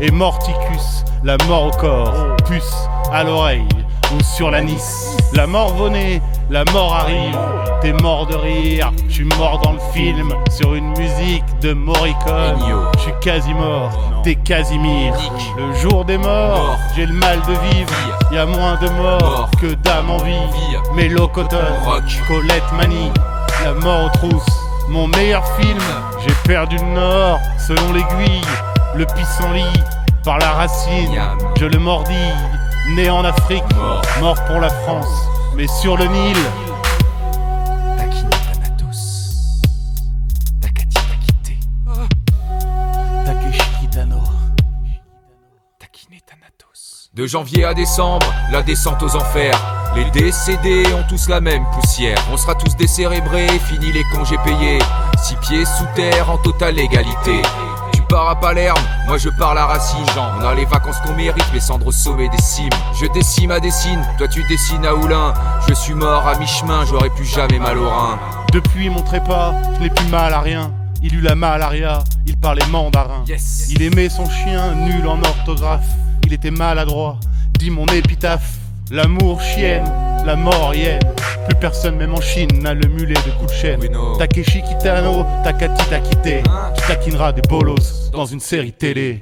Et morticus, la mort au corps. Puce à l'oreille ou sur la nice. La mort venait, la mort arrive. T'es mort de rire, je suis mort dans le film. Sur une musique de Morricone. Je suis quasi mort, t'es Casimir. Le jour des morts, j'ai le mal de vivre. Y a moins de morts que d'âmes en vie. Mélo Cotton, Colette Mani, la mort aux trousses. Mon meilleur film, j'ai perdu le nord selon l'aiguille. Le pissenlit, par la racine, je le mordis. Né en Afrique, mort pour la France, mais sur le Nil. De janvier à décembre, la descente aux enfers. Les décédés ont tous la même poussière. On sera tous décérébrés, fini les congés payés. Six pieds sous terre en totale égalité. Pars à Palerme, moi je pars à Racine. On a les vacances qu'on mérite, les cendres au sommet des cimes. Je décime à Dessine, toi tu dessines à Oulin. Je suis mort à mi-chemin, j'aurai plus jamais mal au rein. Depuis mon trépas, je n'ai plus mal à rien. Il eut la malaria, il parlait mandarin. Il aimait son chien, nul en orthographe. Il était maladroit, dit mon épitaphe. L'amour chienne, la mort hyène. Plus personne, même en Chine, n'a le mulet de coup de chaîne. Takeshi Kitano, Takati t'a quitté. Tu taquineras des bolos dans une série télé.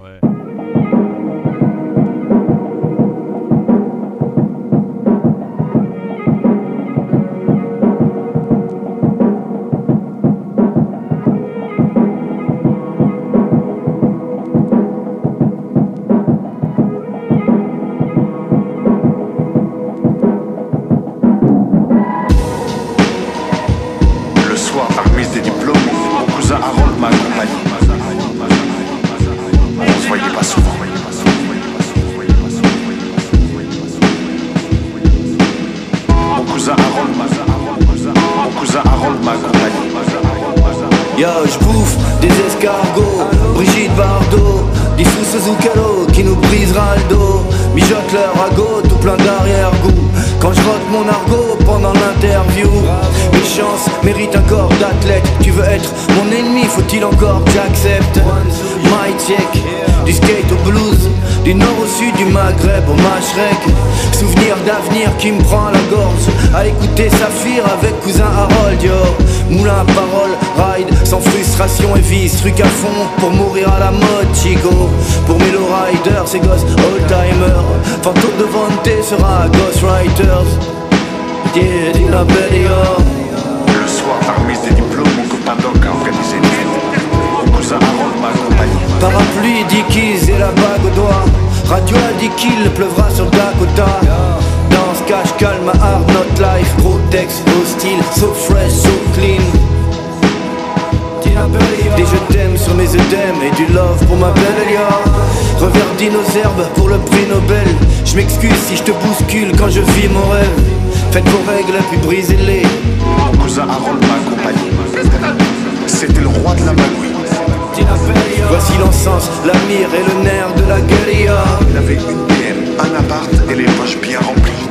Frustration et vice. Truc à fond pour mourir à la mode, Chico. Pour Melo Rider, c'est gosses old-timer. Fantôme de Vante sera Ghost Writers. Yeah, dis la belle. Le soir, la remise des diplômes, mon copain Doc a organisé une fête. Mon cousin Harold m'a accompagné. Parapluie, Dickies et la bague au doigt. Radio a dit qu'il pleuvra sur Dakota. Danse, cache, calme, hard, not life. Gros texte, hostile, so fresh, so clean. Des je t'aime sur mes œdèmes et du love pour ma belle Elia. Reverdis nos herbes pour le prix Nobel. Je m'excuse si je te bouscule quand je vis mon rêve. Faites vos règles puis brisez-les. Mon cousin Harold m'a accompagné. C'était le roi de la magouille. Voici l'encens, la mire et le nerf de la guérilla. Il avait une BM, un appart et les poches bien remplies.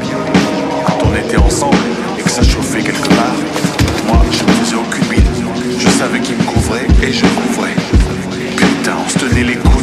Quand on était ensemble et que ça chauffait quelque part, savais qu'il me couvrait et je couvrais. Putain, on se tenait les couilles.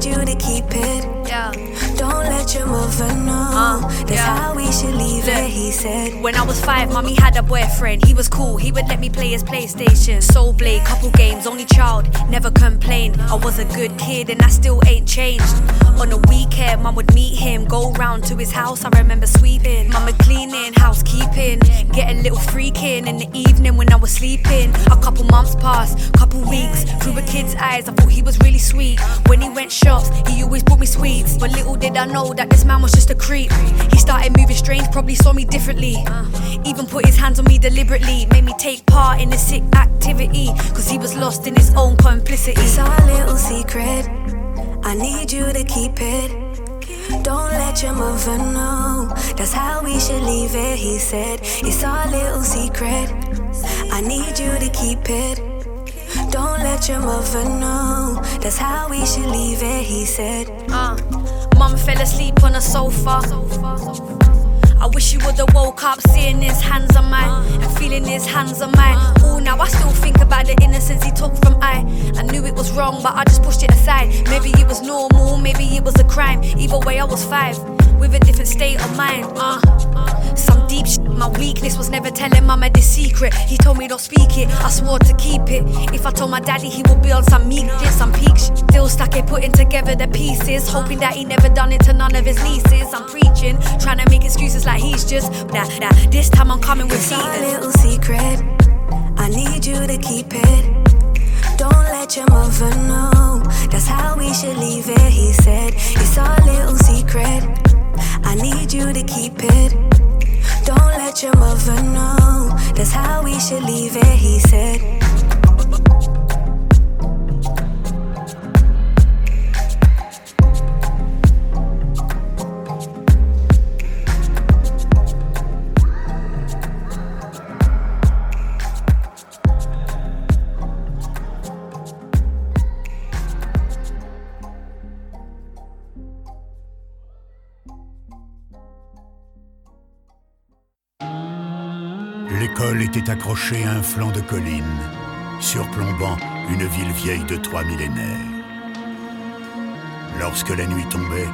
Need you to keep it. Yeah. Don't let your mother know. Uh, That's yeah. how should leave Look. it. He said. When I was five, mommy had a boyfriend. He was cool, he would let me play his PlayStation. Soul Blade, couple games, only child, never complained. I was a good kid and I still ain't changed. On a weekend, mom would meet him, go round to his house. I remember sweeping, mama cleaning, housekeeping, get a little freaking in the evening when I was sleeping. A couple months passed, couple weeks. Through a kid's eyes, I thought he was really sweet. When he went shops, he always bought me sweets. But little did I know that this man was just a creep. He started moving strange, probably saw me differently. Even put his hands on me deliberately, made me take part in a sick activity. Cause he was lost in his own complicity. It's our little secret. I need you to keep it. Don't let your mother know. That's how we should leave it. He said, It's our little secret. I need you to keep it. Don't let your mother know. That's how we should leave it. He said, Uh, mum fell asleep on a sofa. I wish you would've woke up seeing his hands on mine and feeling his hands on mine. Ooh, now I still think about the innocence he took from I. I knew it was wrong, but I just pushed it aside. Maybe it was normal, maybe it was a crime. Either way, I was five with a different state of mind. Uh, some deep shit. My weakness was never telling mama this secret. He told me don't speak it. I swore to keep it. If I told my daddy, he would be on some meek shit, some peak. Still stuck at putting together the pieces, hoping that he never done it to none of his nieces. I'm preaching, trying to make excuses like he's just nah, nah. This time I'm coming with It's our little secret. I need you to keep it. Don't let your mother know. That's how we should leave it. He said, It's our little secret. I need you to keep it. Don't let your mother know. That's how we should leave it. He said. Était accrochée à un flanc de colline, surplombant une ville vieille de trois millénaires. Lorsque la nuit tombait,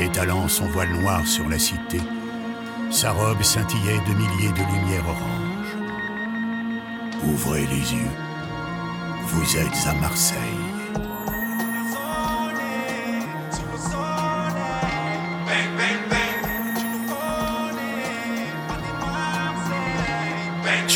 étalant son voile noir sur la cité, sa robe scintillait de milliers de lumières oranges. Ouvrez les yeux, vous êtes à Marseille.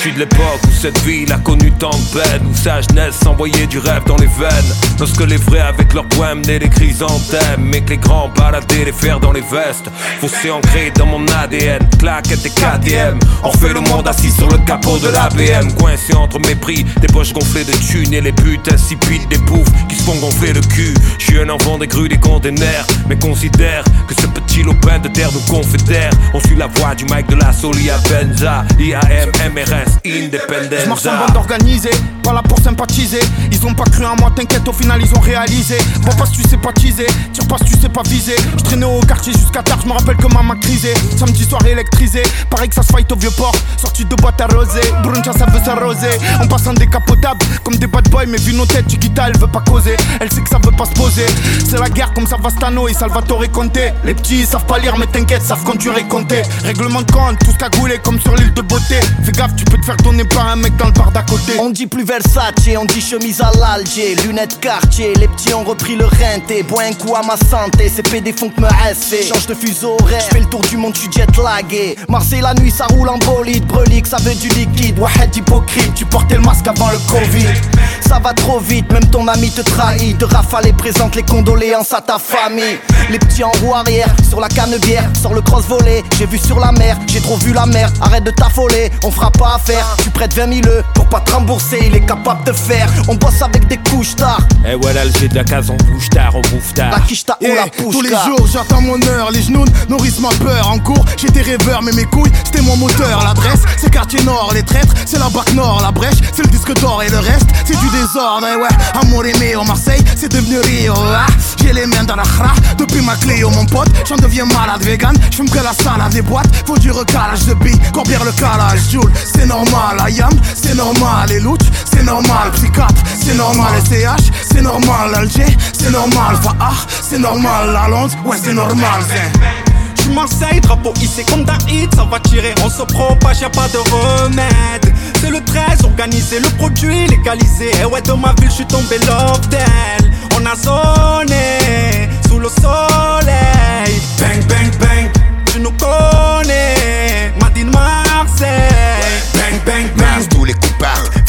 Suis de l'époque où cette ville a connu tant de peine Où sa jeunesse s'envoyait du rêve dans les veines. Lorsque les vrais avec leurs poèmes naient des chrysanthèmes Mais que les grands baladaient les fers dans les vestes. Fossé ancré dans mon ADN Claquette et KTM On refait le monde assis sur le capot de la BM Coincé entre mépris, des poches gonflées de thunes Et les putes insipides des poufs qui se font gonfler le cul. Je suis un enfant des grues des containers Mais considère que ce petit lopin de terre nous confédère. On suit la voie du mic de la Solia Benza IAM, MRS, Je marche en bande organisée, pas là pour sympathiser. Ils ont pas cru en moi, t'inquiète, au final ils ont réalisé. Bon, passe, tu sais pas teaser, tire pas, tu sais pas viser. Je traînais au quartier jusqu'à tard, je me rappelle que maman crisé. Samedi soir électrisé, pareil que ça se fight au vieux port. Sorti de boîte arrosée, Bruncha ça veut s'arroser. En passant décapotable, comme des bad boys, mais vu nos têtes, Chiquita elle veut pas causer. Elle sait que ça veut pas se poser. C'est la guerre comme Savastano et Salvatore Conte. Les petits ils savent pas lire, mais t'inquiète, savent conduire et compter. Règlement de compte, tous cagoulés comme sur l'île de beauté. Fais gaffe, tu peux faire donner par un mec dans le bar d'à côté. On dit plus Versace, on dit chemise à l'Alger, lunettes quartier, les petits ont repris le renté, bois un coup à ma santé, c'est PD font que me rester. Change de fuseau horaire, j'fais le tour du monde, tu jet lagué. Marseille la nuit ça roule en bolide, brelique, ça veut du liquide, Wahed hypocrite, tu portais le masque avant le Covid. Ça va trop vite, même ton ami te trahit, de rafale et présente les condoléances à ta famille. Les petits en roue arrière, sur la canne bière, sort le cross volé, j'ai vu sur la mer, j'ai trop vu la mer, arrête de t'affoler, on fera pas affaire faire. Tu prêtes 20 000 pour pas te rembourser, il est capable de faire. On bosse avec des couches tard. Et voilà le de la case, on bouge tard, on bouffe tard. La quiche on la Eh, pousse Tous les jours j'attends mon heure, les genoux nourrissent ma peur. En cours j'étais rêveur mais mes couilles c'était mon moteur. L'adresse c'est quartier nord, les traîtres c'est la bac nord. La brèche c'est le disque d'or. Et le reste c'est du désordre. Et ouais, amour aimé au Marseille c'est devenu Rio. Ah, J'ai les mains dans la khra. Depuis ma clé mon pote J'en deviens malade. Vegan, j'fume que la salade. Des boîtes Faut du recalage. De billes, combien le calage Joule, c'est normal, Ayam, c'est normal Les louches, c'est normal, psychiatre, c'est normal Les CH, c'est normal, Alger, c'est normal Fahar, c'est normal, la Londres, ouais c'est normal c'est- Je suis Marseille, drapeau hissé comme hit, ça va tirer, on se propage, y'a pas de remède. C'est le 13, organisé, le produit légalisé. Et ouais, dans ma ville, je suis tombé love d'elle. On a zoné sous le soleil. Bang, bang, bang, tu nous connais. Bang, bang, tous les coups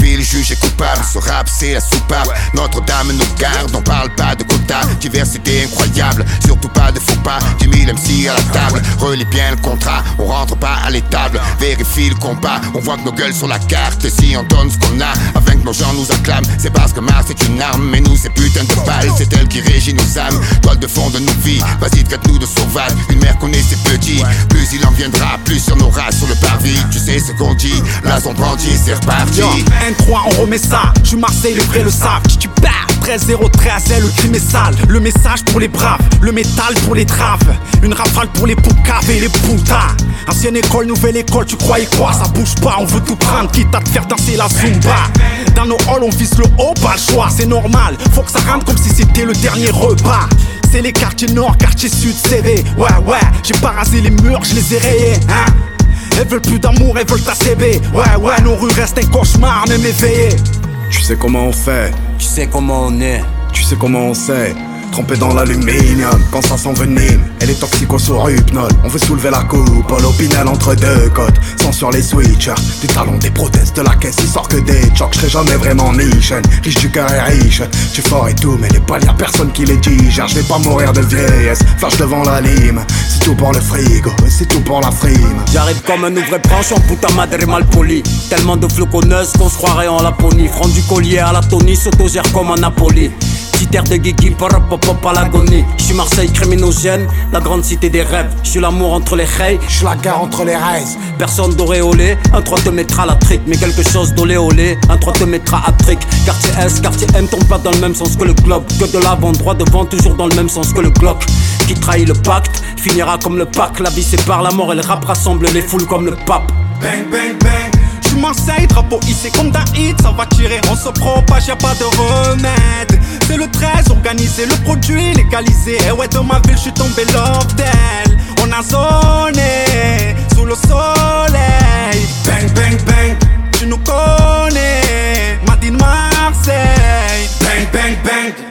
c'est la soupape. Notre-Dame nous garde, on parle pas de quota. Diversité incroyable, surtout pas de faux pas. 10 000 MC à la table, relis bien le contrat. On rentre pas à l'étable, vérifie le combat. On voit que nos gueules sur la carte. Si on donne ce qu'on a, afin que nos gens nous acclament, c'est parce que Mars est une arme. Mais nous, c'est putain de balle, c'est elle qui régit nos âmes. Toile de fond de nos vies, vas-y, traite-nous de sauvages. Une mère connaît ses petits, plus il en viendra, plus y en aura sur le parvis. Tu sais ce qu'on dit, là son bandit, c'est reparti. Yo, N3, on remet ça. Je suis Marseille, les vrais le savent. Tu perds? 13 013, le crime est sale. Le message pour les braves, le métal pour les traves. Une rafale pour les poucaves et les putas. Ancienne école, nouvelle école, tu croyais quoi? Ça bouge pas, on veut tout prendre, quitte à te faire danser la zumba. Dans nos halls, on vise le haut, pas le choix, c'est normal. Faut que ça rentre comme si c'était le dernier repas. C'est les quartiers nord, quartier sud, CV. Ouais, ouais, j'ai pas rasé les murs, je les ai rayés, hein. Elles veulent plus d'amour, elles veulent ta CB. Ouais, ouais, nos rues restent un cauchemar, même éveillé. Tu sais comment on fait, Tu sais comment on est. tu sais comment on sait. Trempé dans l'aluminium, quand ça s'envenime, elle est toxico sur hypnol. On veut soulever la coupe, l'opinel entre deux côtes. Sans sur les switchers, du talon des prothèses de la caisse, il sort que des chocs. Je serai jamais vraiment niche, riche du cœur et riche. Tu fort et tout, mais les balles, y'a personne qui les digère. Je vais pas mourir de vieillesse, flash devant la lime. C'est tout pour le frigo, c'est tout pour la frime. J'arrive comme un ouvrier branche en putain madre mal poli. Tellement de floconneuses qu'on se croirait en Laponie. Front du collier à la Tony, s'autogère comme un Napoli. Air de Guigui, pop à l'agonie. J'suis Marseille criminogène, la grande cité des rêves. J'suis l'amour entre les rails, j'suis la gare entre les rails. Personne d'auréolé, un 3 te mettra la trick. Mais quelque chose d'olé olé, un 3 te mettra à trick. Quartier S, quartier M tombe pas dans le même sens que le globe. Que de l'avant, droit devant, toujours dans le même sens que le Glock. Qui trahit le pacte, finira comme le pack. La vie sépare la mort et le rap rassemble les foules comme le pape. Bang, bang, bang. Marseille, drapeau hissé comme d'un ça va tirer, on se propage, y'a pas de remède. C'est le 13, organisé, le produit légalisé. Et ouais, dans ma ville, je suis tombé love d'elle. On a zoné sous le soleil. Bang, bang, bang, tu nous connais. Madine Marseille. Bang, bang, bang.